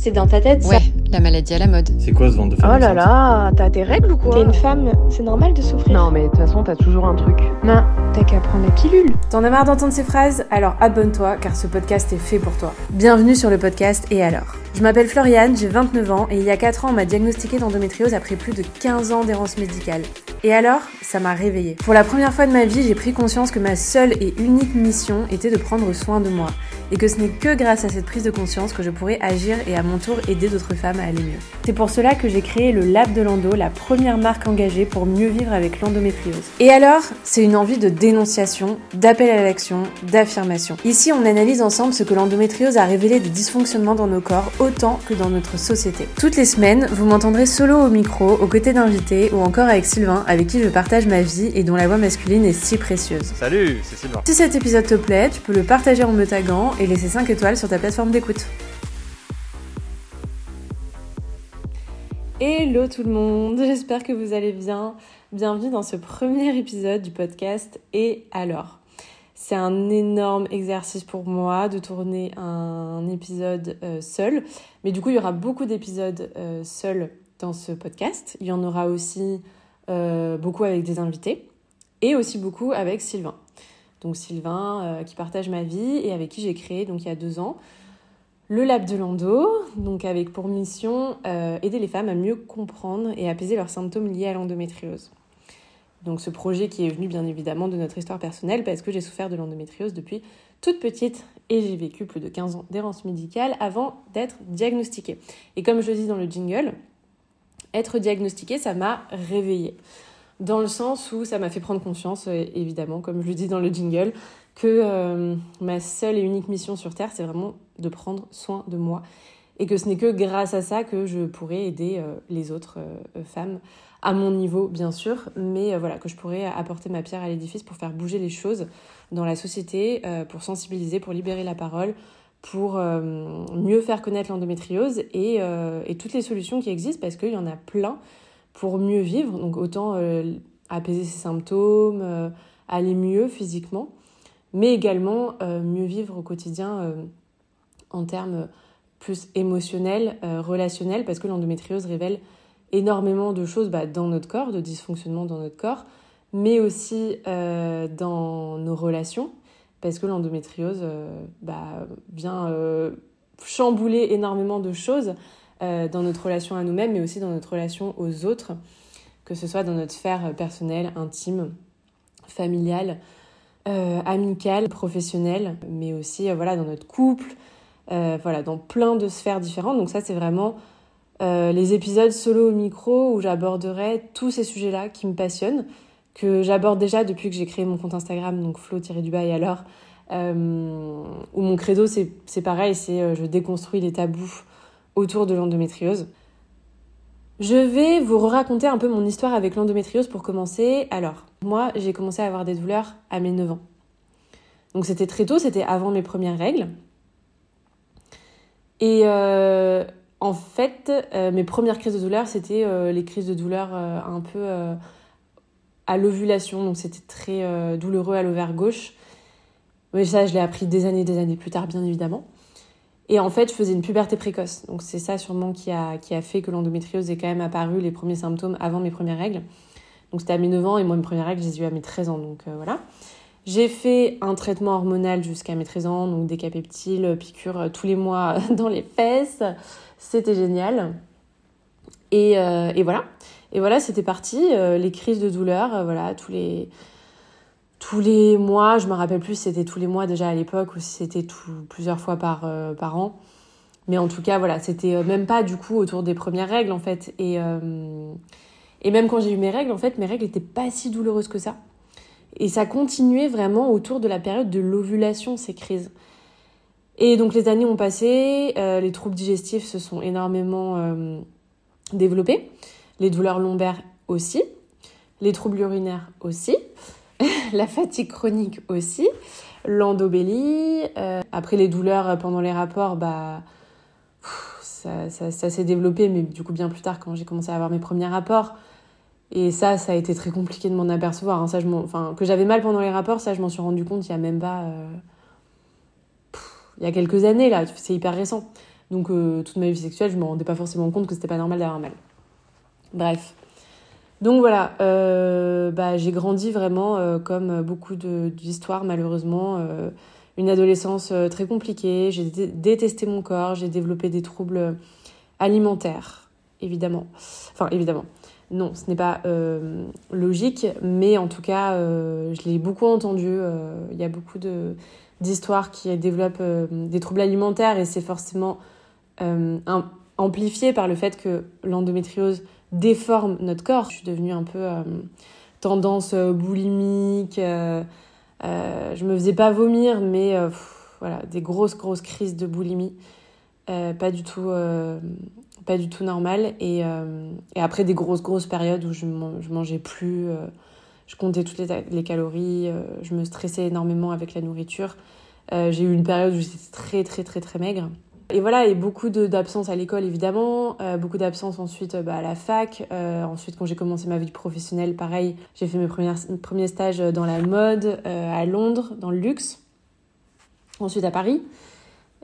C'est dans ta tête, ça Ouais, la maladie à la mode. C'est quoi ce ventre de femme Oh là là, t'as tes règles ou quoi T'es une femme, c'est normal de souffrir. Non mais de toute façon t'as toujours un truc. Non, t'as qu'à prendre la pilule. T'en as marre d'entendre ces phrases? Alors abonne-toi car ce podcast est fait pour toi. Bienvenue sur le podcast Et alors? Je m'appelle Floriane, j'ai 29 ans et il y a 4 ans on m'a diagnostiqué d'endométriose après plus de 15 ans d'errance médicale. Et alors Ça m'a réveillée. Pour la première fois de ma vie, j'ai pris conscience que ma seule et unique mission était de prendre soin de moi. Et que ce n'est que grâce à cette prise de conscience que je pourrais agir et à mon tour aider d'autres femmes à aller mieux. C'est pour cela que j'ai créé le Lab de l'Endo, la première marque engagée pour mieux vivre avec l'endométriose. Et alors, c'est une envie de dénonciation, d'appel à l'action, d'affirmation. Ici, on analyse ensemble ce que l'endométriose a révélé des dysfonctionnements dans nos corps autant que dans notre société. Toutes les semaines, vous m'entendrez solo au micro, aux côtés d'invités ou encore avec Sylvain, avec qui je partage ma vie et dont la voix masculine est si précieuse. Salut, c'est Sylvain. Si cet épisode te plaît, tu peux le partager en me taguant et laisser 5 étoiles sur ta plateforme d'écoute. Hello tout le monde, j'espère que vous allez bien. Bienvenue dans ce premier épisode du podcast Et alors? C'est un énorme exercice pour moi de tourner un épisode euh, seul, mais du coup il y aura beaucoup d'épisodes euh, seuls dans ce podcast. Il y en aura aussi beaucoup avec des invités et aussi beaucoup avec Sylvain. Donc Sylvain euh, qui partage ma vie et avec qui j'ai créé donc il y a deux ans le Lab de Lando, donc avec pour mission euh, aider les femmes à mieux comprendre et apaiser leurs symptômes liés à l'endométriose. Donc ce projet qui est venu bien évidemment de notre histoire personnelle parce que j'ai souffert de l'endométriose depuis toute petite et j'ai vécu plus de 15 ans d'errance médicale avant d'être diagnostiquée. Et comme je le dis dans le jingle, être diagnostiquée, ça m'a réveillée. Dans le sens où ça m'a fait prendre conscience, euh, évidemment, comme je le dis dans le jingle, que euh, ma seule et unique mission sur Terre, c'est vraiment de prendre soin de moi. Et que ce n'est que grâce à ça que je pourrais aider euh, les autres femmes, à mon niveau bien sûr, mais voilà, que je pourrais apporter ma pierre à l'édifice pour faire bouger les choses dans la société, pour sensibiliser, pour libérer la parole, pour euh, mieux faire connaître l'endométriose et, euh, et toutes les solutions qui existent, parce qu'il y en a plein pour mieux vivre. Donc autant euh, apaiser ses symptômes, aller mieux physiquement, mais également mieux vivre au quotidien en termes plus émotionnels, relationnels, parce que l'endométriose révèle énormément de choses bah, dans notre corps, de dysfonctionnements dans notre corps, mais aussi dans nos relations, parce que l'endométriose euh, bah, vient euh, chambouler énormément de choses euh, dans notre relation à nous-mêmes, mais aussi dans notre relation aux autres, que ce soit dans notre sphère personnelle, intime, familiale, amicale, professionnelle, mais aussi voilà, dans notre couple, voilà, dans plein de sphères différentes. Donc ça, c'est vraiment les épisodes solo au micro où j'aborderai tous ces sujets-là qui me passionnent, que j'aborde déjà depuis que j'ai créé mon compte Instagram, donc flo-du-bas et alors, euh, où mon credo, c'est pareil, c'est euh, je déconstruis les tabous autour de l'endométriose. Je vais vous raconter un peu mon histoire avec l'endométriose pour commencer. Alors, moi, j'ai commencé à avoir des douleurs à mes 9 ans. Donc c'était très tôt, c'était avant mes premières règles. Et euh, en fait, mes premières crises de douleur, c'était les crises de douleur un peu à l'ovulation. Donc c'était très euh, douloureux à l'ovaire gauche. Mais ça, je l'ai appris des années, des années plus tard, bien évidemment. Et en fait, je faisais une puberté précoce. Donc c'est ça sûrement qui a, qui a fait que l'endométriose est quand même apparu, les premiers symptômes, avant mes premières règles. Donc c'était à mes 9 ans et moi, mes premières règles, je les ai eues à mes 13 ans. Donc euh, voilà. J'ai fait un traitement hormonal jusqu'à mes 13 ans, donc des capeptiles, piqûres euh, tous les mois dans les fesses. C'était génial. Et, et voilà. Et voilà, c'était parti. Euh, les crises de douleur, euh, voilà, tous les, tous les mois, je me rappelle plus si c'était tous les mois déjà à l'époque ou si c'était plusieurs fois par, euh, par an. Mais en tout cas, voilà, c'était même pas du coup autour des premières règles en fait. Et, et même quand j'ai eu mes règles, en fait, mes règles n'étaient pas si douloureuses que ça. Et ça continuait vraiment autour de la période de l'ovulation, ces crises. Et donc les années ont passé, les troubles digestifs se sont énormément développés, les douleurs lombaires aussi, les troubles urinaires aussi, la fatigue chronique aussi, l'endobélie. euh, après les douleurs pendant les rapports, bah ça, s'est développé, mais du coup bien plus tard quand j'ai commencé à avoir mes premiers rapports. Et ça, ça a été très compliqué de m'en apercevoir. hein. Que j'avais mal pendant les rapports, ça, je m'en suis rendu compte il y a même pas. euh, il y a quelques années, là. C'est hyper récent. Donc toute ma vie sexuelle, je me rendais pas forcément compte que c'était pas normal d'avoir mal. Bref. Donc voilà, bah, j'ai grandi vraiment comme beaucoup d'histoires malheureusement. une adolescence très compliquée, j'ai détesté mon corps, j'ai développé des troubles alimentaires, évidemment. Enfin, évidemment. Non, ce n'est pas euh, logique, mais en tout cas, euh, je l'ai beaucoup entendu. Euh, il y a beaucoup d'histoires qui développent des troubles alimentaires et c'est forcément amplifié par le fait que l'endométriose déforme notre corps. Je suis devenue un peu tendance boulimique. je me faisais pas vomir, mais voilà, des grosses, grosses crises de boulimie. pas du tout pas du tout normal. Et, euh, après des grosses, grosses périodes où je, mangeais plus, euh, je comptais toutes les, les calories, euh, je me stressais énormément avec la nourriture. j'ai eu une période où j'étais très, très, très, très maigre. Et voilà, et beaucoup d'absence à l'école évidemment, beaucoup d'absence ensuite bah, à la fac. ensuite, quand j'ai commencé ma vie professionnelle, pareil, j'ai fait mes premiers, premiers stages dans la mode à Londres, dans le luxe. Ensuite à Paris.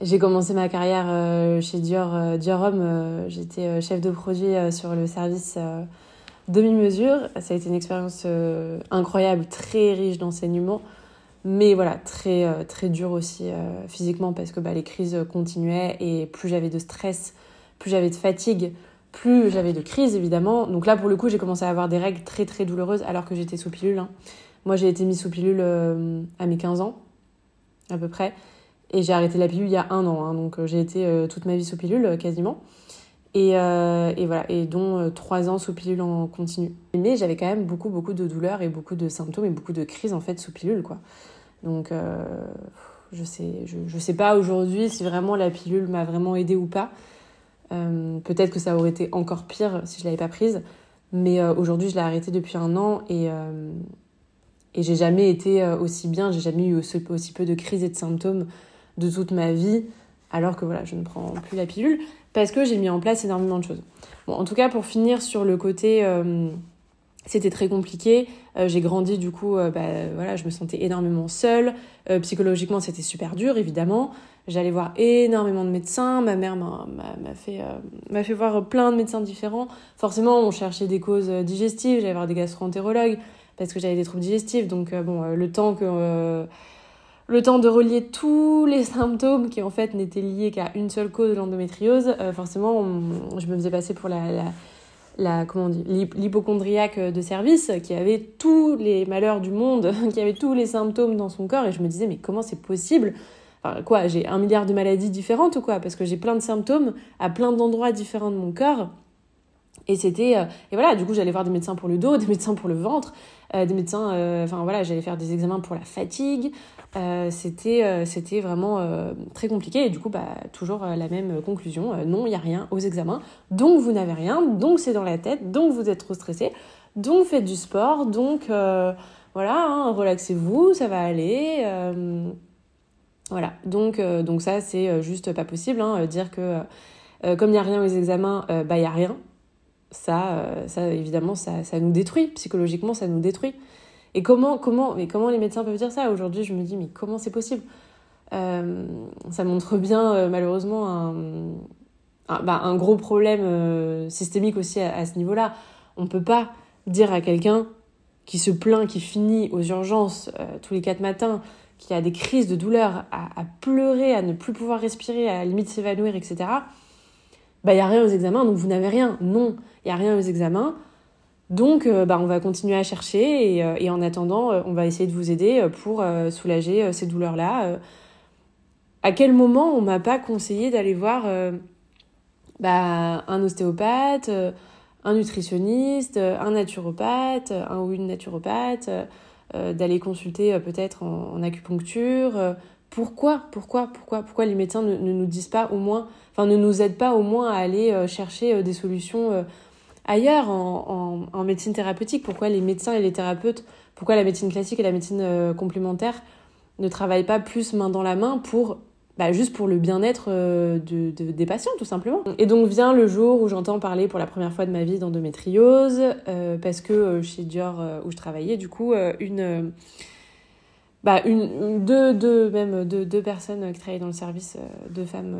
J'ai commencé ma carrière euh, chez Dior, euh, Dior Homme. Euh, j'étais chef de produit sur le service demi-mesure. Ça a été une expérience incroyable, très riche d'enseignements, mais voilà, très, très dure aussi physiquement parce que bah, les crises continuaient et plus j'avais de stress, plus j'avais de fatigue, plus j'avais de crises évidemment. Donc là, pour le coup, j'ai commencé à avoir des règles très très douloureuses alors que j'étais sous pilule. Hein. Moi, j'ai été mise sous pilule à mes 15 ans, à peu près. Et j'ai arrêté la pilule il y a un an, hein, donc euh, j'ai été euh, toute ma vie sous pilule euh, quasiment. Et, et, voilà, et dont trois ans sous pilule en continu. Mais j'avais quand même beaucoup, beaucoup de douleurs et beaucoup de symptômes et beaucoup de crises en fait sous pilule, quoi. Donc je sais, je, je, sais pas aujourd'hui si vraiment la pilule m'a vraiment aidée ou pas. Peut-être que ça aurait été encore pire si je l'avais pas prise. Mais aujourd'hui, je l'ai arrêtée depuis un an et, et j'ai jamais été aussi bien, j'ai jamais eu aussi, peu de crises et de symptômes de toute ma vie, alors que voilà, je ne prends plus la pilule, parce que j'ai mis en place énormément de choses. Bon, en tout cas, pour finir sur le côté, euh, c'était très compliqué. Euh, j'ai grandi, du coup, euh, bah, voilà, je me sentais énormément seule. psychologiquement, c'était super dur, évidemment. J'allais voir énormément de médecins. Ma mère m'a fait, m'a fait voir plein de médecins différents. Forcément, on cherchait des causes digestives. J'allais voir des gastro-entérologues parce que j'avais des troubles digestifs. Donc, bon, le temps que le temps de relier tous les symptômes qui en fait n'étaient liés qu'à une seule cause de l'endométriose, euh, forcément, je me faisais passer pour la, la comment l'hypochondriaque de service qui avait tous les malheurs du monde, qui avait tous les symptômes dans son corps, et je me disais mais comment c'est possible? Enfin, quoi, j'ai un milliard de maladies différentes ou quoi? Parce que j'ai plein de symptômes à plein d'endroits différents de mon corps. Et c'était. Euh, et voilà, du coup, j'allais voir des médecins pour le dos, des médecins pour le ventre, euh, des médecins. Enfin voilà, j'allais faire des examens pour la fatigue, euh, c'était euh, vraiment euh, très compliqué. Et du coup bah toujours la même conclusion. Non il y a rien aux examens. Donc vous n'avez rien. Donc c'est dans la tête. Donc vous êtes trop stressé. Donc faites du sport. Donc voilà hein, relaxez-vous. Ça va aller. Voilà. Donc ça c'est juste pas possible hein, dire que comme il n'y a rien aux examens bah il y a rien ça ça évidemment ça, ça nous détruit psychologiquement ça nous détruit et comment, comment, mais comment les médecins peuvent dire ça? Aujourd'hui, je me dis, mais comment c'est possible? Euh, Ça montre bien, euh, malheureusement, un, bah, un, gros problème euh, systémique aussi à, ce niveau-là. On ne peut pas dire à quelqu'un qui se plaint, qui finit aux urgences tous les quatre matins, qui a des crises de douleur, à, à, pleurer, à ne plus pouvoir respirer, à la limite s'évanouir, etc. Bah, il n'y a rien aux examens, donc vous n'avez rien. Non, il n'y a rien aux examens. Donc, euh, bah, on va continuer à chercher et, euh, en attendant, euh, on va essayer de vous aider pour soulager ces douleurs-là. à quel moment on m'a pas conseillé d'aller voir bah, un ostéopathe, un nutritionniste, un naturopathe, un ou une naturopathe, d'aller consulter peut-être en, acupuncture Pourquoi Pourquoi Pourquoi Pourquoi les médecins ne, nous disent pas au moins, enfin ne nous aident pas au moins à aller chercher des solutions ailleurs en, médecine thérapeutique, pourquoi les médecins et les thérapeutes, pourquoi la médecine classique et la médecine euh, complémentaire ne travaillent pas plus main dans la main pour bah, juste pour le bien-être euh, de, des patients, tout simplement? Et donc vient le jour où j'entends parler pour la première fois de ma vie d'endométriose, euh, parce que chez Dior, où je travaillais, du coup, une, bah, une, deux, deux, même deux, deux personnes qui travaillaient dans le service, deux femmes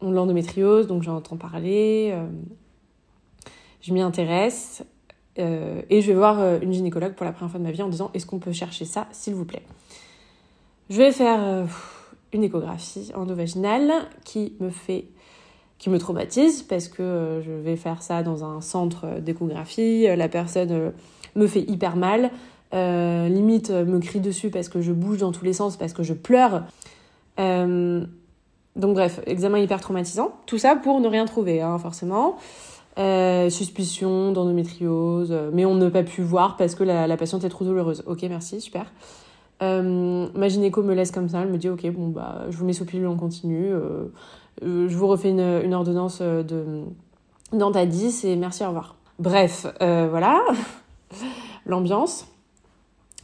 l'endométriose, donc j'entends parler, euh, je m'y intéresse euh, et je vais voir euh, une gynécologue pour la première fois de ma vie en disant est-ce qu'on peut chercher ça, s'il vous plaît? Je vais faire euh, une échographie endovaginale qui me fait qui me traumatise parce que euh, je vais faire ça dans un centre d'échographie, la personne euh, me fait hyper mal, euh, limite euh, me crie dessus parce que je bouge dans tous les sens, parce que je pleure. Euh, donc bref, examen hyper traumatisant. Tout ça pour ne rien trouver, hein, forcément. Suspicion d'endométriose, mais on n'a pas pu voir parce que la, la patiente est trop douloureuse. Ok, merci, super. Ma gynéco me laisse comme ça, elle me dit ok, bon bah je vous mets sous pilule en continu, euh, euh, je vous refais une, une ordonnance de d'Antadis et merci, au revoir. Bref, voilà, l'ambiance.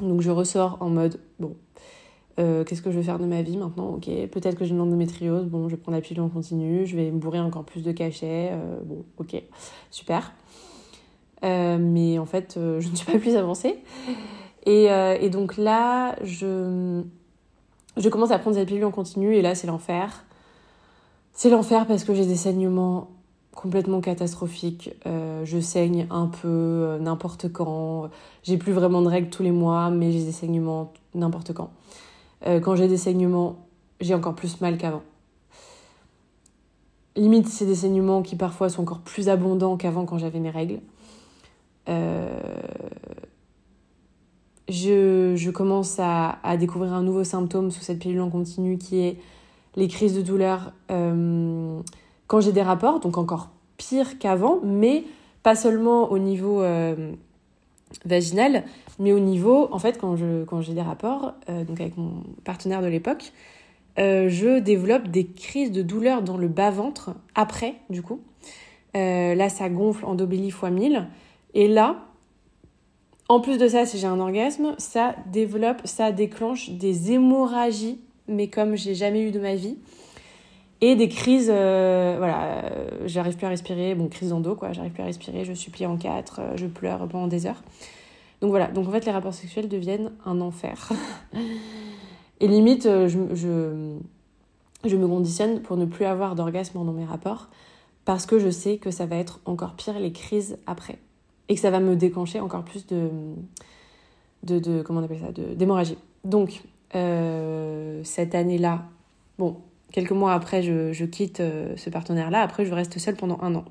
Donc je ressors en mode bon, euh, qu'est-ce que je vais faire de ma vie maintenant? Ok, peut-être que j'ai une endométriose. Bon, je prends la pilule en continu, je vais me bourrer encore plus de cachets. euh, bon, ok, super. Euh, mais en fait, je ne suis pas plus avancée. Et, donc là, je, je commence à prendre cette pilule en continu et là, c'est l'enfer. C'est l'enfer parce que j'ai des saignements complètement catastrophiques. Euh, je saigne un peu euh, n'importe quand. J'ai plus vraiment de règles tous les mois, mais j'ai des saignements n'importe quand. Euh, quand j'ai des saignements, j'ai encore plus mal qu'avant. Limite, c'est des saignements qui parfois sont encore plus abondants qu'avant quand j'avais mes règles. Je, commence à, découvrir un nouveau symptôme sous cette pilule en continu qui est les crises de douleur quand j'ai des rapports, donc encore pire qu'avant, mais pas seulement au niveau euh, vaginal, mais au niveau, en fait, quand j'ai des rapports, euh, donc avec mon partenaire de l'époque, euh, je développe des crises de douleur dans le bas-ventre après, du coup. Là, ça gonfle endobélie fois 1000. Et là, en plus de ça, si j'ai un orgasme, ça développe, ça déclenche des hémorragies, mais comme j'ai jamais eu de ma vie. Et des crises, euh, voilà, euh, j'arrive plus à respirer, bon, crise d'endo, quoi, j'arrive plus à respirer, je suis pliée en quatre, euh, je pleure pendant des heures. Donc voilà, donc en fait, les rapports sexuels deviennent un enfer. Et limite, je, je, je me conditionne pour ne plus avoir d'orgasme dans mes rapports, parce que je sais que ça va être encore pire les crises après. Et que ça va me déclencher encore plus de, de, comment on appelle ça, d'hémorragie. Donc, cette année-là, bon, quelques mois après, je, quitte euh, ce partenaire-là. Après, je reste seule pendant un an,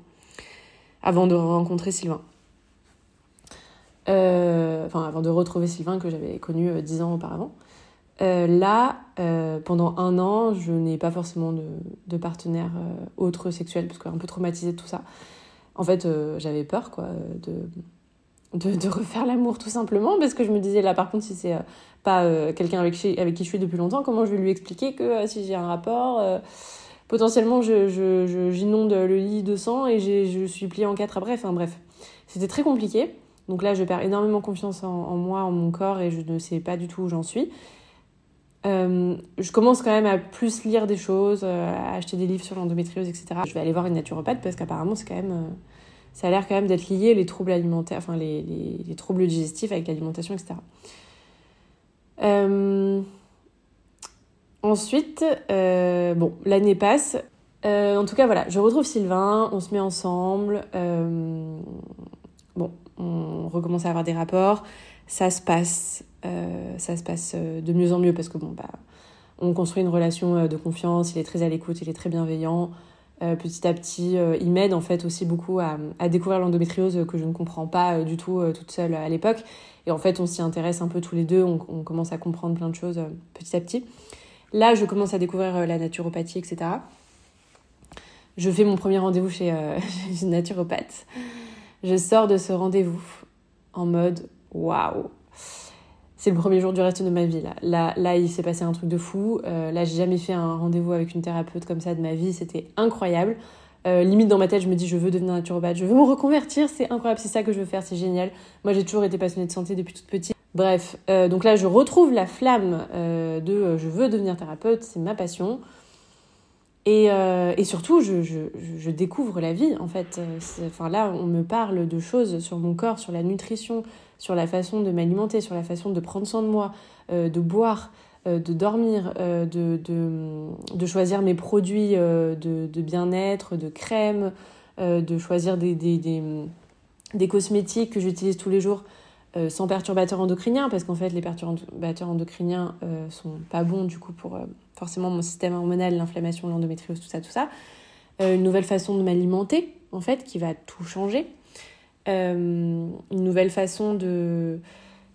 avant de rencontrer Sylvain. Euh, enfin, avant de retrouver Sylvain que j'avais connu euh, dix ans auparavant. Là, pendant un an, je n'ai pas forcément de, partenaire autre sexuel, parce que un peu traumatisée de tout ça. En fait, j'avais peur, quoi, de, de, refaire l'amour, tout simplement, parce que je me disais, là, par contre, si c'est euh, pas euh, quelqu'un avec, qui- avec qui je suis depuis longtemps, comment je vais lui expliquer que euh, si j'ai un rapport, potentiellement, je, je, j'inonde le lit de sang et je suis pliée en quatre après. Enfin, bref, c'était très compliqué. Donc là, je perds énormément confiance en, en moi, en mon corps, et je ne sais pas du tout où j'en suis. Je commence quand même à plus lire des choses, à acheter des livres sur l'endométriose, etc. Je vais aller voir une naturopathe parce qu'apparemment, c'est quand même, ça a l'air quand même d'être lié les troubles alimentaires, enfin les, les- les troubles digestifs avec l'alimentation, etc. Euh, Ensuite, euh, bon, l'année passe. Euh, en tout cas, voilà, je retrouve Sylvain, on se met ensemble. bon, on recommence à avoir des rapports. Ça se passe, ça se passe de mieux en mieux parce que bon, bah, on construit une relation de confiance. Il est très à l'écoute, il est très bienveillant. Euh, petit à petit, euh, il m'aide en fait aussi beaucoup à, découvrir l'endométriose que je ne comprends pas euh, du tout toute seule à l'époque. Et en fait, on s'y intéresse un peu tous les deux. On, commence à comprendre plein de choses petit à petit. Là, je commence à découvrir la naturopathie, etc. Je fais mon premier rendez-vous chez, chez une naturopathe. Je sors de ce rendez-vous en mode waouh. C'est le premier jour du reste de ma vie là. Là, il s'est passé un truc de fou. Euh, là, j'ai jamais fait un rendez-vous avec une thérapeute comme ça de ma vie. C'était incroyable. Euh, limite dans ma tête, je me dis je veux devenir naturopathe, je veux me reconvertir, c'est incroyable, c'est ça que je veux faire, c'est génial. Moi, j'ai toujours été passionnée de santé depuis toute petite. Bref, euh, donc là, je retrouve la flamme de je veux devenir thérapeute, c'est ma passion. Et, et surtout, je, je, découvre la vie, en fait. Enfin, là, on me parle de choses sur mon corps, sur la nutrition, sur la façon de m'alimenter, sur la façon de prendre soin de moi, euh, de boire, de dormir, de, de, choisir mes produits de, bien-être, de crème, de choisir des, cosmétiques que j'utilise tous les jours sans perturbateurs endocriniens, parce qu'en fait les perturbateurs endocriniens sont pas bons du coup pour forcément mon système hormonal, l'inflammation, l'endométriose, tout ça, tout ça. une nouvelle façon de m'alimenter, en fait, qui va tout changer. Une nouvelle façon de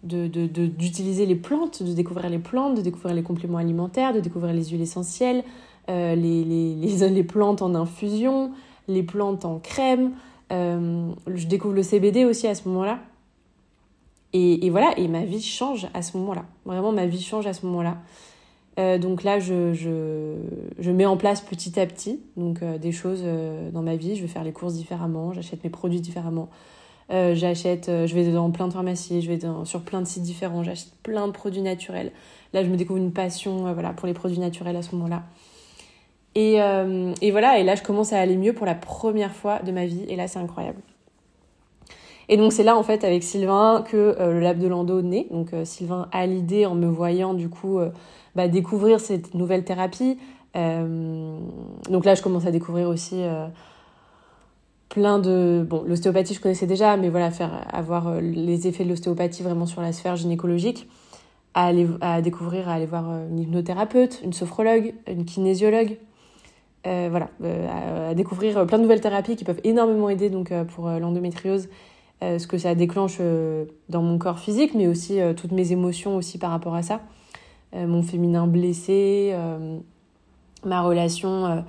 d'utiliser les plantes, de découvrir les plantes, de découvrir les compléments alimentaires, de découvrir les huiles essentielles, euh, les, les, les, les, plantes en infusion, les plantes en crème. Euh, je découvre le CBD aussi à ce moment-là. Et, et, voilà, et ma vie change à ce moment-là. Vraiment, ma vie change à ce moment-là. Euh, donc là, je, je, je, mets en place petit à petit donc, des choses dans ma vie. Je vais faire les courses différemment, j'achète mes produits différemment. Euh, j'achète, euh, je vais dans plein de pharmacies, je vais sur plein de sites différents, j'achète plein de produits naturels. Là, je me découvre une passion euh, voilà, pour les produits naturels à ce moment-là. Et, et, voilà, et là, je commence à aller mieux pour la première fois de ma vie, et là, c'est incroyable. Et donc, c'est là, en fait, avec Sylvain, que le Lab de Lando naît. Donc, Sylvain a l'idée, en me voyant, du coup, bah, découvrir cette nouvelle thérapie. donc là, je commence à découvrir aussi plein de bon l'ostéopathie je connaissais déjà mais voilà faire avoir euh, les effets de l'ostéopathie vraiment sur la sphère gynécologique à aller à découvrir à aller voir euh, une hypnothérapeute une sophrologue une kinésiologue euh, voilà à, découvrir plein de nouvelles thérapies qui peuvent énormément aider donc pour l'endométriose ce que ça déclenche dans mon corps physique mais aussi toutes mes émotions aussi par rapport à ça. Mon féminin blessé ma relation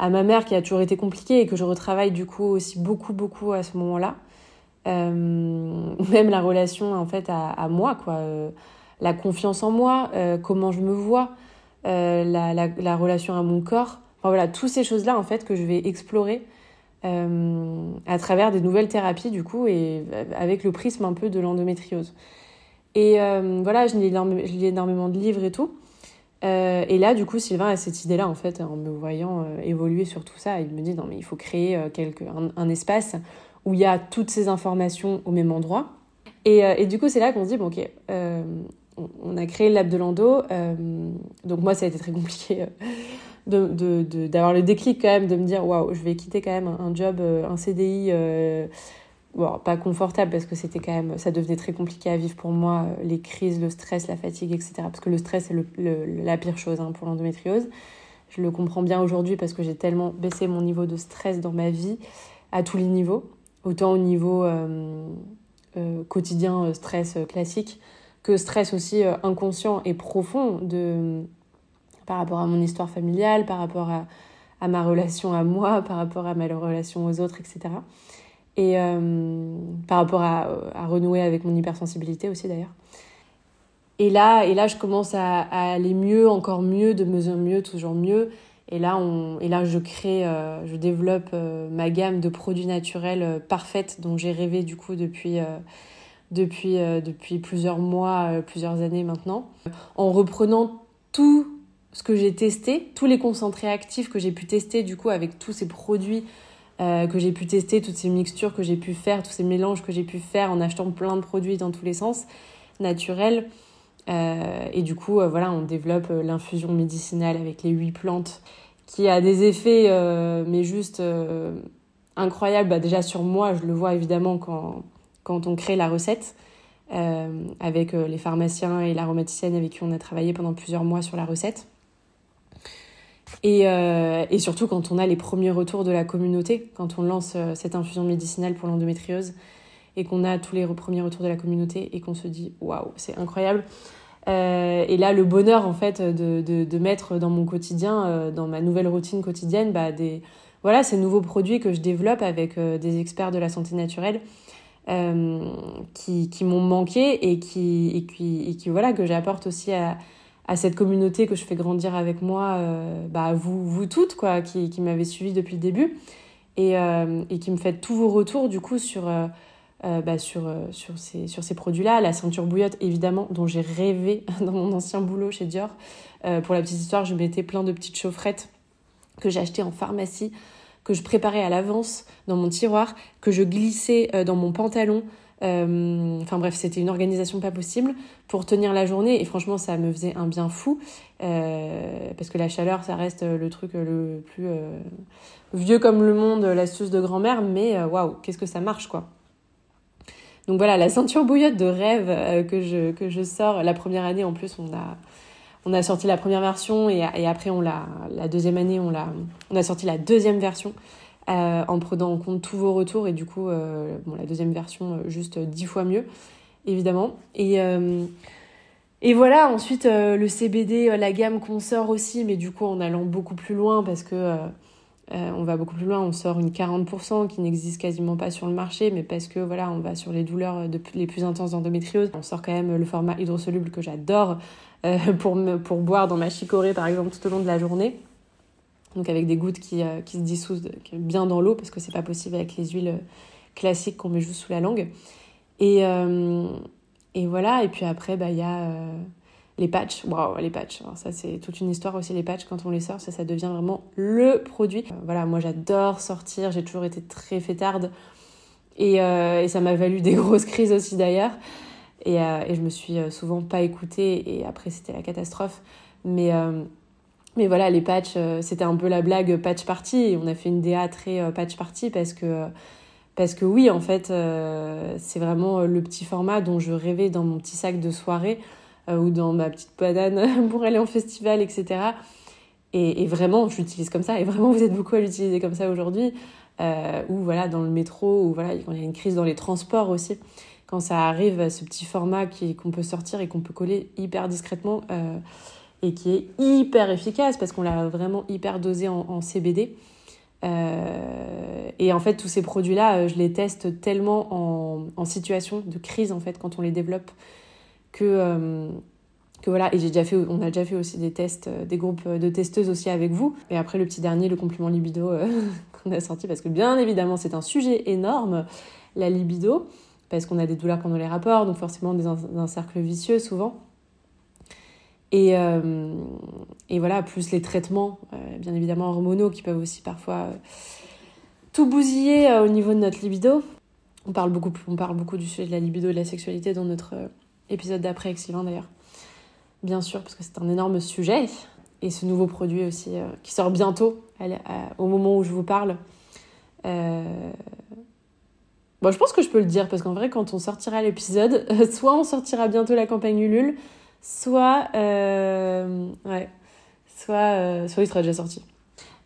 à ma mère qui a toujours été compliquée et que je retravaille du coup aussi beaucoup beaucoup à ce moment-là. Euh, même la relation en fait à, moi quoi, euh, la confiance en moi, euh, comment je me vois, la, la, la, relation à mon corps. Enfin voilà, toutes ces choses là en fait que je vais explorer à travers des nouvelles thérapies du coup et avec le prisme un peu de l'endométriose. Et voilà, je lis énormément de livres et tout. Euh, et là, du coup, Sylvain a cette idée-là, en fait, en me voyant euh, évoluer sur tout ça. Il me dit, non, mais il faut créer euh, quelque, un, espace où il y a toutes ces informations au même endroit. Et, et du coup, c'est là qu'on se dit, bon, ok, on, a créé le Lab de Lando. donc moi, ça a été très compliqué d'avoir de, de, le déclic quand même, de me dire, waouh, je vais quitter quand même un job, un CDI bon, pas confortable parce que c'était quand même, ça devenait très compliqué à vivre pour moi, euh, les crises, le stress, la fatigue, etc. Parce que le stress, c'est le, la pire chose hein, pour l'endométriose. Je le comprends bien aujourd'hui parce que j'ai tellement baissé mon niveau de stress dans ma vie à tous les niveaux, autant au niveau euh, euh, quotidien, stress classique, que stress aussi inconscient et profond de, par rapport à mon histoire familiale, par rapport à, à ma relation à moi, par rapport à ma relation aux autres, etc. Et euh, par rapport à, à, renouer avec mon hypersensibilité aussi d'ailleurs. Et là, et là, je commence à, aller mieux, encore mieux, de mieux en mieux, toujours mieux. Et là, on, et là je crée, euh, je développe euh, ma gamme de produits naturels parfaite dont j'ai rêvé du coup depuis, depuis, depuis plusieurs mois, plusieurs années maintenant. En reprenant tout ce que j'ai testé, tous les concentrés actifs que j'ai pu tester du coup avec tous ces produits euh, que j'ai pu tester, toutes ces mixtures que j'ai pu faire, tous ces mélanges que j'ai pu faire en achetant plein de produits dans tous les sens, naturels. Euh, et du coup, euh, voilà, on développe l'infusion médicinale avec les huit plantes qui a des effets, mais juste incroyables. Bah, déjà sur moi, je le vois évidemment quand, quand on crée la recette. avec les pharmaciens et l'aromaticienne avec qui on a travaillé pendant plusieurs mois sur la recette. Et, euh, et, surtout quand on a les premiers retours de la communauté, quand on lance euh, cette infusion médicinale pour l'endométriose et qu'on a tous les premiers retours de la communauté et qu'on se dit waouh, c'est incroyable. Euh, et là, le bonheur en fait de, de, mettre dans mon quotidien, dans ma nouvelle routine quotidienne, bah, des, voilà, ces nouveaux produits que je développe avec des experts de la santé naturelle qui, qui m'ont manqué et qui, et qui, et qui voilà, que j'apporte aussi à, à cette communauté que je fais grandir avec moi, euh, bah, vous, vous toutes, quoi, qui, m'avez suivi depuis le début et, euh, et, qui me faites tous vos retours, du coup, sur, euh, bah, ces produits-là. La ceinture bouillotte, évidemment, dont j'ai rêvé dans mon ancien boulot chez Dior. pour la petite histoire, je mettais plein de petites chaufferettes que j'ai achetées en pharmacie, que je préparais à l'avance dans mon tiroir, que je glissais dans mon pantalon Enfin bref, c'était une organisation pas possible pour tenir la journée. Et franchement, ça me faisait un bien fou. parce que la chaleur, ça reste le truc le plus vieux comme le monde, l'astuce de grand-mère. Mais waouh, qu'est-ce que ça marche, quoi. Donc voilà, la ceinture bouillotte de rêve que, je, que je sors. La première année, en plus, on a on a sorti la première version et, après on l'a la deuxième année on l'a on a sorti la deuxième version euh, en prenant en compte tous vos retours et du coup euh, la deuxième version euh, juste dix fois mieux évidemment et voilà ensuite le CBD la gamme qu'on sort aussi mais du coup en allant beaucoup plus loin parce que on va beaucoup plus loin, on sort une 40% qui n'existe quasiment pas sur le marché, mais parce que voilà, on va sur les douleurs les plus intenses d'endométriose. On sort quand même le format hydrosoluble que j'adore, pour, pour boire dans ma chicorée, par exemple, tout au long de la journée. Donc avec des gouttes qui, euh, qui se dissoutent bien dans l'eau, parce que c'est pas possible avec les huiles classiques qu'on met juste sous la langue. Et, euh, et voilà, et puis après, bah, il y a les patchs. Waouh, les patchs. Ça, c'est toute une histoire aussi, les patchs, quand on les sort, ça, ça devient vraiment le produit. voilà, moi, j'adore sortir, j'ai toujours été très fêtarde. Et, et ça m'a valu des grosses crises aussi d'ailleurs. Et, euh, et, je me suis euh, souvent pas écoutée et après c'était la catastrophe. Mais, euh, mais voilà, les patchs, c'était un peu la blague patch party on a fait une DA très patch party parce que, parce que oui, en fait, c'est vraiment le petit format dont je rêvais dans mon petit sac de soirée ou dans ma petite banane pour aller en festival, etc. Et, vraiment, je l'utilise comme ça et vraiment, vous êtes beaucoup à l'utiliser comme ça aujourd'hui. ou voilà, dans le métro, ou voilà, quand il y a une crise dans les transports aussi quand ça arrive ce petit format qu'on peut sortir et qu'on peut coller hyper discrètement euh, et qui est hyper efficace parce qu'on l'a vraiment hyper dosé en, CBD. Euh, et en fait, tous ces produits-là, euh, je les teste tellement en, situation de crise en fait quand on les développe que que voilà. Et j'ai déjà fait, on a déjà fait aussi des tests, des groupes de testeuses aussi avec vous. Et après le petit dernier, le complément libido qu'on a sorti parce que bien évidemment c'est un sujet énorme, la libido parce qu'on a des douleurs pendant les rapports, donc forcément des, un, cercle vicieux souvent. Et, euh, et, voilà, plus les traitements, euh, bien évidemment hormonaux, qui peuvent aussi parfois euh, tout bousiller au niveau de notre libido. On parle, beaucoup, on parle beaucoup du sujet de la libido et de la sexualité dans notre épisode d'après avec Sylvain d'ailleurs. Bien sûr, parce que c'est un énorme sujet. Et ce nouveau produit aussi, qui sort bientôt, au moment où je vous parle, Bon, je pense que je peux le dire parce qu'en vrai, quand on sortira l'épisode, soit on sortira bientôt la campagne Ulule, soit. Euh, ouais. Soit, euh, soit il sera déjà sorti.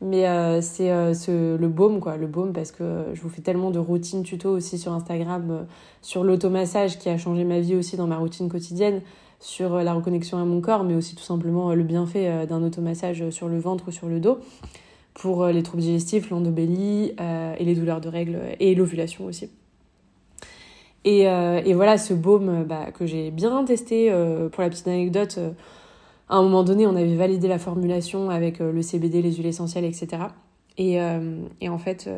Mais euh, c'est le baume, quoi. Le baume, parce que je vous fais tellement de routines tuto aussi sur Instagram, sur l'automassage qui a changé ma vie aussi dans ma routine quotidienne, sur la reconnexion à mon corps, mais aussi tout simplement le bienfait d'un automassage sur le ventre ou sur le dos pour les troubles digestifs, l'endobélie et les douleurs de règles et l'ovulation aussi. Et, euh, et, voilà, ce baume bah, que j'ai bien testé, euh, pour la petite anecdote, euh, à un moment donné, on avait validé la formulation avec le CBD, les huiles essentielles, etc. Et, et en fait,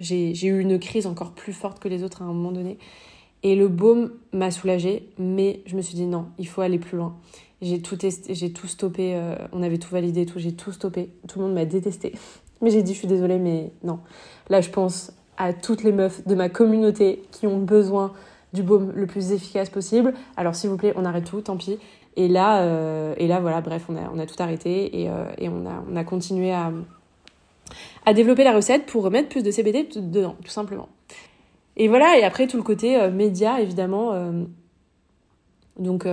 j'ai eu une crise encore plus forte que les autres à un moment donné. Et le baume m'a soulagée, mais je me suis dit non, il faut aller plus loin. J'ai tout testé, j'ai tout stoppé, on avait tout validé, tout, j'ai tout stoppé. Tout le monde m'a détesté. Mais j'ai dit, je suis désolée, mais non. Là, je pense à toutes les meufs de ma communauté qui ont besoin du baume le plus efficace possible. Alors s'il vous plaît, on arrête tout, tant pis. Et là, euh, et là voilà, bref, on a, on a tout arrêté et, euh, et on, a, on a continué à, à développer la recette pour remettre plus de CBD dedans, tout simplement. Et voilà, et après tout le côté euh, média, évidemment, donc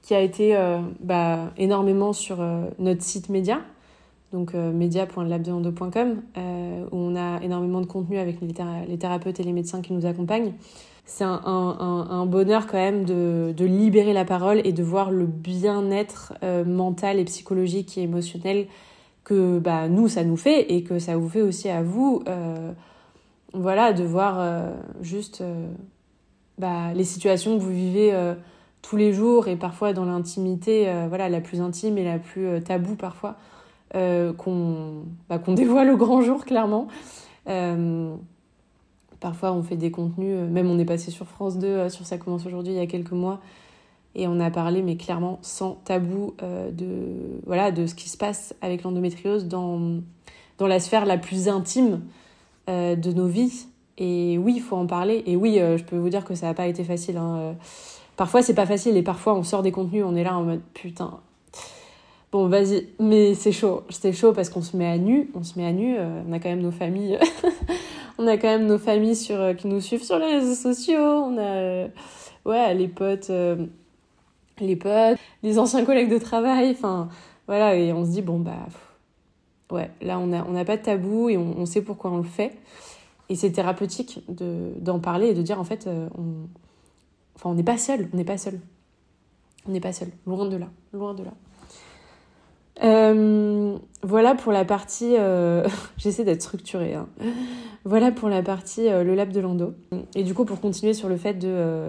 qui a été bah, énormément sur notre site média, donc euh, euh, où on a énormément de contenu avec les, thérapeutes et les médecins qui nous accompagnent. C'est un, bonheur quand même de, libérer la parole et de voir le bien-être euh, mental et psychologique et émotionnel que bah, nous, ça nous fait et que ça vous fait aussi à vous. Euh, voilà, de voir juste bah, les situations que vous vivez tous les jours et parfois dans l'intimité, voilà, la plus intime et la plus taboue parfois. Euh, bah, qu'on dévoile au grand jour, clairement. Euh, parfois, on fait des contenus, euh, même on est passé sur France 2, sur Ça commence aujourd'hui, il y a quelques mois, et on a parlé, mais clairement, sans tabou, de, voilà, de ce qui se passe avec l'endométriose dans, dans la sphère la plus intime de nos vies. Et oui, il faut en parler. Et oui, je peux vous dire que ça n'a pas été facile. Hein. Parfois, c'est pas facile et parfois, on sort des contenus, on est là en mode putain. Bon, vas-y, mais c'est chaud. C'est chaud parce qu'on se met à nu. On se met à nu. on a quand même nos familles. on a quand même nos familles sur, qui nous suivent sur les réseaux sociaux. On a ouais, les potes, les potes, les anciens collègues de travail. Enfin, voilà. Et on se dit, bon, bah ouais, là, on n'a on a pas de tabou et on, sait pourquoi on le fait. Et c'est thérapeutique d'en parler et de dire, en fait, euh, on enfin, on n'est pas seul, on n'est pas seul. On n'est pas seul, loin de là, loin de là. Euh, voilà pour la partie. Euh, j'essaie d'être structurée. Hein. Voilà pour la partie le lab de Lando. Et du coup, pour continuer sur le fait de,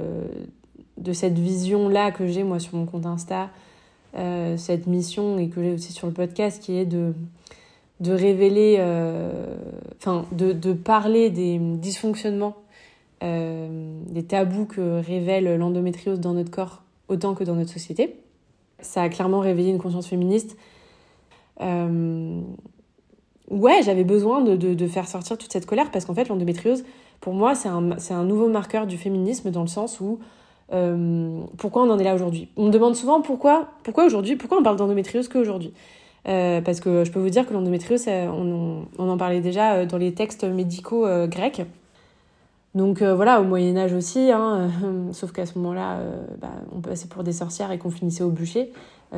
de cette vision-là que j'ai moi sur mon compte Insta, cette mission et que j'ai aussi sur le podcast qui est de, de révéler, euh, enfin, de, de, parler des dysfonctionnements, euh, des tabous que révèle l'endométriose dans notre corps autant que dans notre société. Ça a clairement réveillé une conscience féministe. Euh, ouais, j'avais besoin de, faire sortir toute cette colère parce qu'en fait, l'endométriose, pour moi, c'est un, nouveau marqueur du féminisme dans le sens où pourquoi on en est là aujourd'hui? On me demande souvent pourquoi, pourquoi aujourd'hui, pourquoi on parle d'endométriose qu'aujourd'hui? Euh, parce que je peux vous dire que l'endométriose, on, en parlait déjà euh, dans les textes médicaux euh, grecs. Donc voilà, au Moyen Âge aussi, hein, sauf qu'à ce moment-là, bah, on passait pour des sorcières et qu'on finissait au bûcher.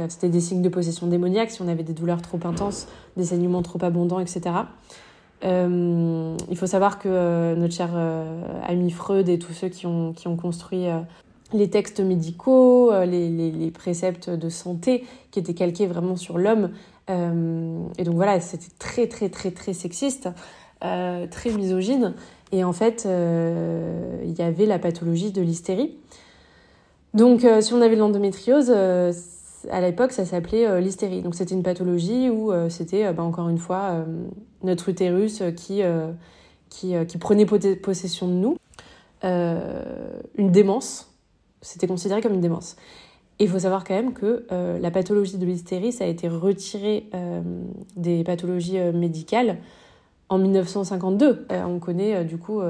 C'était des signes de possession démoniaque si on avait des douleurs trop intenses, des saignements trop abondants, etc. il faut savoir que notre cher ami Freud et tous ceux qui ont, qui ont construit les textes médicaux, les, les, les, préceptes de santé qui étaient calqués vraiment sur l'homme, euh, et donc voilà, c'était très très très très sexiste, euh, très misogyne. Et en fait, euh, il y avait la pathologie de l'hystérie. Donc si on avait l'endométriose, à l'époque, ça s'appelait l'hystérie. Donc c'était une pathologie où c'était, bah, encore une fois, notre utérus qui, qui, prenait possession de nous. une démence, c'était considéré comme une démence il faut savoir quand même que euh, la pathologie de l'hystérie, ça a été retiré euh, des pathologies euh, médicales en 1952. on connaît du coup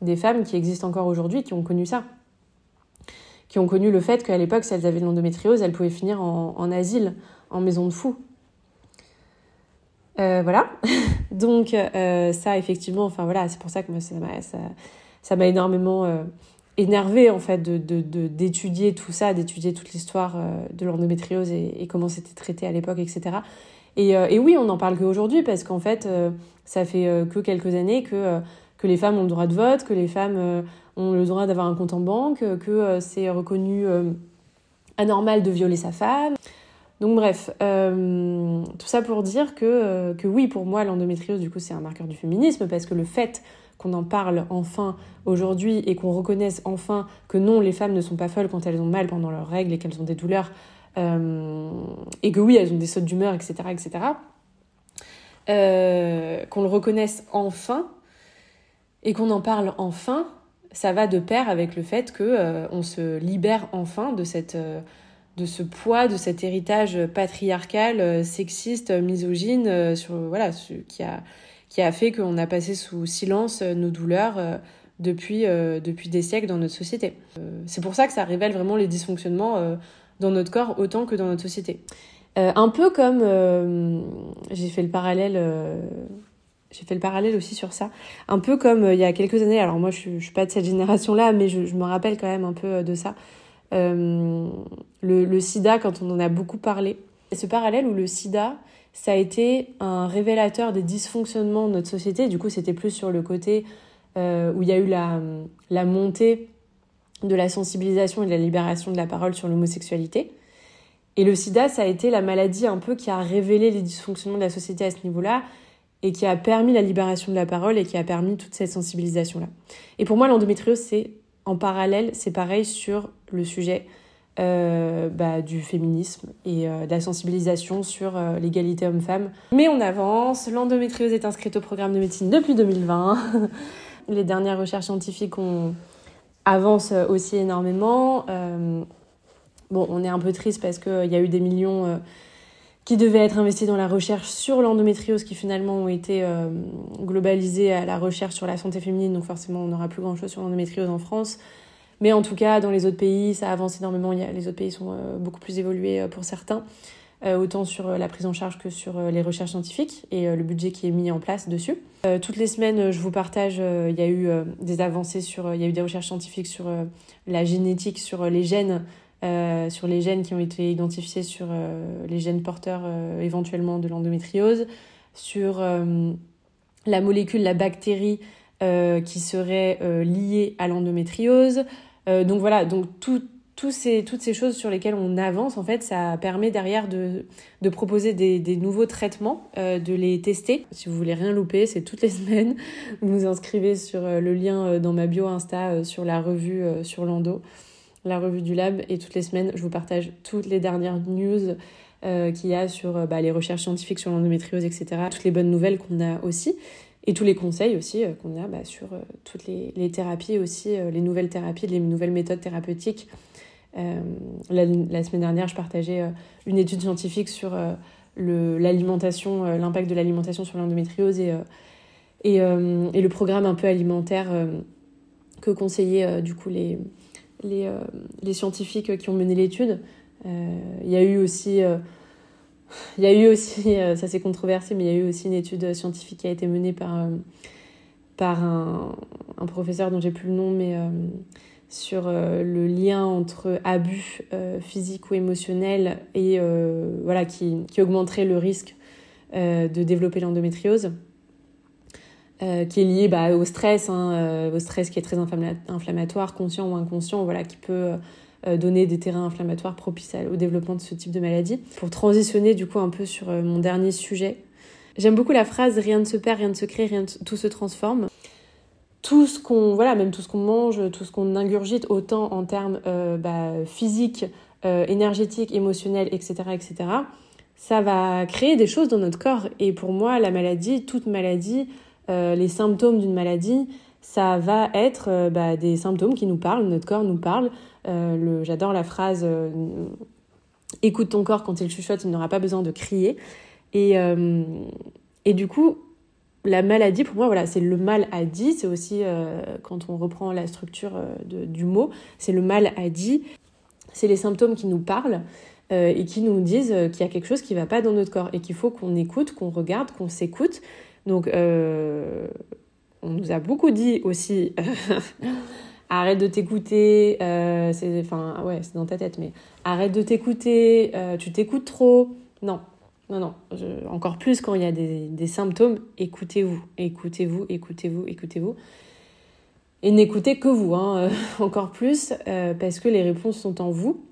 des femmes qui existent encore aujourd'hui qui ont connu ça. Qui ont connu le fait qu'à l'époque, si elles avaient de l'endométriose, elles pouvaient finir en, asile, en maison de fous. voilà. Donc ça, effectivement, enfin voilà, c'est pour ça que moi, ça m'a ça, énormément énervé en fait de, d'étudier tout ça, d'étudier toute l'histoire euh, de l'endométriose et, comment c'était traité à l'époque, etc. Et, euh, et, oui, on n'en parle qu'aujourd'hui parce qu'en fait, euh, ça fait que quelques années que, les femmes ont le droit de vote, que les femmes ont le droit d'avoir un compte en banque, que c'est reconnu anormal de violer sa femme. Donc bref, tout ça pour dire que, que oui, pour moi, l'endométriose, du coup, c'est un marqueur du féminisme parce que le fait qu'on en parle enfin aujourd'hui et qu'on reconnaisse enfin que non, les femmes ne sont pas folles quand elles ont mal pendant leurs règles et qu'elles ont des douleurs, euh, et que oui, elles ont des sautes d'humeur, etc., etc., euh, qu'on le reconnaisse enfin et qu'on en parle enfin, ça va de pair avec le fait que euh, on se libère enfin de cette de ce poids, de cet héritage patriarcal, sexiste, misogyne, sur voilà, qui a qui a fait qu'on a passé sous silence euh, nos douleurs euh, depuis, euh, depuis des siècles dans notre société. c'est pour ça que ça révèle vraiment les dysfonctionnements dans notre corps autant que dans notre société. un peu comme j'ai fait le parallèle j'ai fait le parallèle aussi sur ça. Un peu comme il y a quelques années, alors moi je, ne suis pas de cette génération-là, mais je, me rappelle quand même un peu de ça. le, sida, quand on en a beaucoup parlé. Ce parallèle où le sida, ça a été un révélateur des dysfonctionnements de notre société. Du coup, c'était plus sur le côté euh, où il y a eu la montée de la sensibilisation et de la libération de la parole sur l'homosexualité. Et le sida, ça a été la maladie un peu qui a révélé les dysfonctionnements de la société à ce niveau-là et qui a permis la libération de la parole et qui a permis toute cette sensibilisation-là. Et pour moi, l'endométriose, c'est en parallèle, c'est pareil sur le sujet euh, bah, du féminisme et euh, de la sensibilisation sur euh, l'égalité homme-femme. Mais on avance, l'endométriose est inscrite au programme de médecine depuis 2020. Les dernières recherches scientifiques ont... avancent aussi énormément. bon, on est un peu triste parce qu'il y a eu des millions qui devaient être investis dans la recherche sur l'endométriose, qui finalement ont été euh, globalisés à la recherche sur la santé féminine, donc forcément on n'aura plus grand-chose sur l'endométriose en France. Mais en tout cas, dans les autres pays, ça avance énormément. les autres pays sont euh, beaucoup plus évolués euh, pour certains, autant sur la prise en charge que sur les recherches scientifiques et le budget qui est mis en place dessus. toutes les semaines, je vous partage, il y a eu des avancées sur, il y a eu des recherches scientifiques sur la génétique, sur les gènes euh, sur les gènes qui ont été identifiés sur euh, les gènes porteurs euh, éventuellement de l'endométriose, sur la molécule, la bactérie qui serait liée à l'endométriose. donc voilà, donc toutes ces choses sur lesquelles on avance, en fait, ça permet derrière de, proposer des, nouveaux traitements, de les tester. Si vous voulez rien louper, c'est toutes les semaines. Vous vous inscrivez sur le lien dans ma bio Insta sur la revue sur l'endo la revue du lab et toutes les semaines je vous partage toutes les dernières news euh, qu'il y a sur euh, bah, les recherches scientifiques sur l'endométriose, etc. Toutes les bonnes nouvelles qu'on a aussi et tous les conseils aussi euh, qu'on a bah, sur toutes les, les, thérapies aussi, les nouvelles thérapies, les nouvelles méthodes thérapeutiques. La, la, semaine dernière, je partageais une étude scientifique sur l'alimentation, l'impact de l'alimentation sur l'endométriose et, et, le programme un peu alimentaire que conseillaient du coup les, les, euh, les scientifiques qui ont mené l'étude. Euh, il y a eu aussi euh, il y a eu aussi, ça s'est controversé, mais il y a eu aussi une étude scientifique qui a été menée par, par un, un professeur dont j'ai plus le nom, mais sur le lien entre abus physique ou émotionnel et voilà, qui, qui, augmenterait le risque de développer l'endométriose. Euh, qui est lié bah, au stress, hein, euh, au stress qui est très inflammatoire, conscient ou inconscient, voilà, qui peut euh, donner des terrains inflammatoires propices au développement de ce type de maladie. Pour transitionner du coup un peu sur mon dernier sujet, j'aime beaucoup la phrase rien ne se perd, rien ne se crée, rien tout se transforme. Tout ce qu'on, voilà, même tout ce qu'on mange, tout ce qu'on ingurgite, autant en termes bah, physiques, énergétiques, émotionnels, etc., etc., ça va créer des choses dans notre corps. Et pour moi, la maladie, toute maladie, euh, les symptômes d'une maladie, ça va être euh, bah, des symptômes qui nous parlent, notre corps nous parle. Euh, j'adore la phrase écoute ton corps quand il chuchote, il n'aura pas besoin de crier. Et du coup, la maladie, pour moi, voilà, c'est le mal à dit. C'est aussi, quand on reprend la structure du mot, c'est le mal à dit. C'est les symptômes qui nous parlent et qui nous disent qu'il y a quelque chose qui ne va pas dans notre corps et qu'il faut qu'on écoute, qu'on regarde, qu'on s'écoute donc, euh, on nous a beaucoup dit aussi arrête de t'écouter, euh, c'est enfin ouais, c'est dans ta tête, mais arrête de t'écouter, euh, tu t'écoutes trop. Non, non, non. encore plus quand il y a des, des symptômes, écoutez-vous, écoutez-vous, écoutez-vous, écoutez-vous. Et n'écoutez que vous, hein, encore plus, parce que les réponses sont en vous.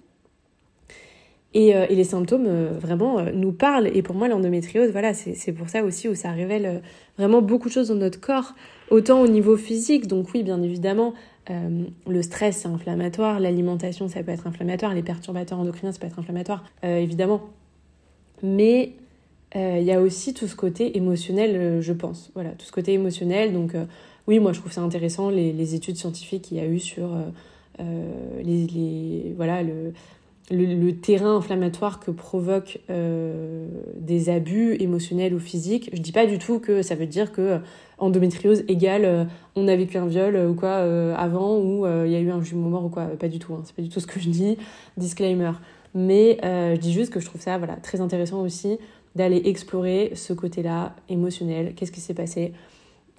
Et, euh, et, les symptômes euh, vraiment euh, nous parlent. Et pour moi, l'endométriose, voilà, c'est pour ça aussi où ça révèle vraiment beaucoup de choses dans notre corps, autant au niveau physique. Donc oui, bien évidemment, le stress, c'est inflammatoire, l'alimentation, ça peut être inflammatoire, les perturbateurs endocriniens, ça peut être inflammatoire, évidemment. Mais il y a aussi tout ce côté émotionnel, je pense. Voilà, tout ce côté émotionnel. Donc oui, moi, je trouve ça intéressant, les, études scientifiques qu'il y a eu sur... les, voilà, le, le, terrain inflammatoire que provoquent euh, des abus émotionnels ou physiques. Je dis pas du tout que ça veut dire que euh, endométriose égale euh, on a vécu un viol ou quoi avant ou il y a eu un jumeau mort ou quoi. Pas du tout. Hein. C'est pas du tout ce que je dis. Disclaimer. Mais je dis juste que je trouve ça voilà très intéressant aussi d'aller explorer ce côté-là émotionnel. Qu'est-ce qui s'est passé?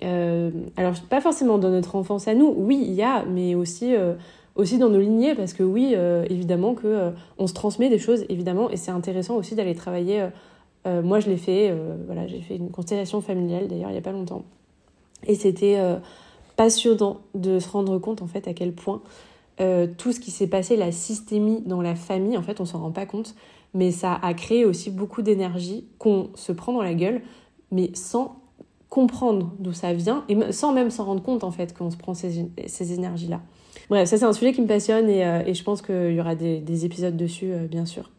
Alors pas forcément dans notre enfance à nous. Oui, il y a, mais aussi aussi dans nos lignées parce que oui euh, évidemment que euh, on se transmet des choses évidemment et c'est intéressant aussi d'aller travailler euh, moi je l'ai fait voilà j'ai fait une constellation familiale d'ailleurs il y a pas longtemps et c'était passionnant de se rendre compte en fait à quel point tout ce qui s'est passé la systémie dans la famille en fait on s'en rend pas compte mais ça a créé aussi beaucoup d'énergie qu'on se prend dans la gueule mais sans comprendre d'où ça vient et sans même s'en rendre compte en fait qu'on se prend ces, ces énergies là Bref, ça c'est un sujet qui me passionne et, euh, je pense qu'il y aura des, des épisodes dessus, euh, bien sûr.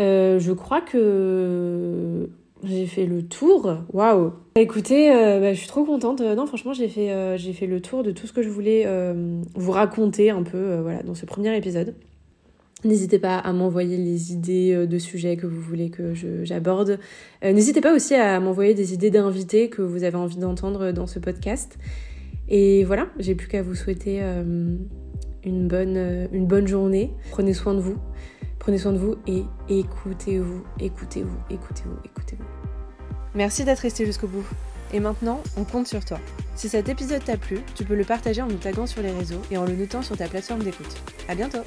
Euh, je crois que j'ai fait le tour. Waouh Écoutez, bah, je suis trop contente. non, franchement, j'ai fait, j'ai fait le tour de tout ce que je voulais vous raconter un peu voilà, dans ce premier épisode. N'hésitez pas à m'envoyer les idées euh, de sujets que vous voulez que j'aborde. Euh, n'hésitez pas aussi à m'envoyer des idées d'invités que vous avez envie d'entendre dans ce podcast. Et voilà, j'ai plus qu'à vous souhaiter euh, une, bonne, une bonne journée. Prenez soin de vous. Prenez soin de vous et écoutez-vous, écoutez-vous, écoutez-vous, écoutez-vous. Merci d'être resté jusqu'au bout. Et maintenant, on compte sur toi. Si cet épisode t'a plu, tu peux le partager en nous taguant sur les réseaux et en le notant sur ta plateforme d'écoute. À bientôt!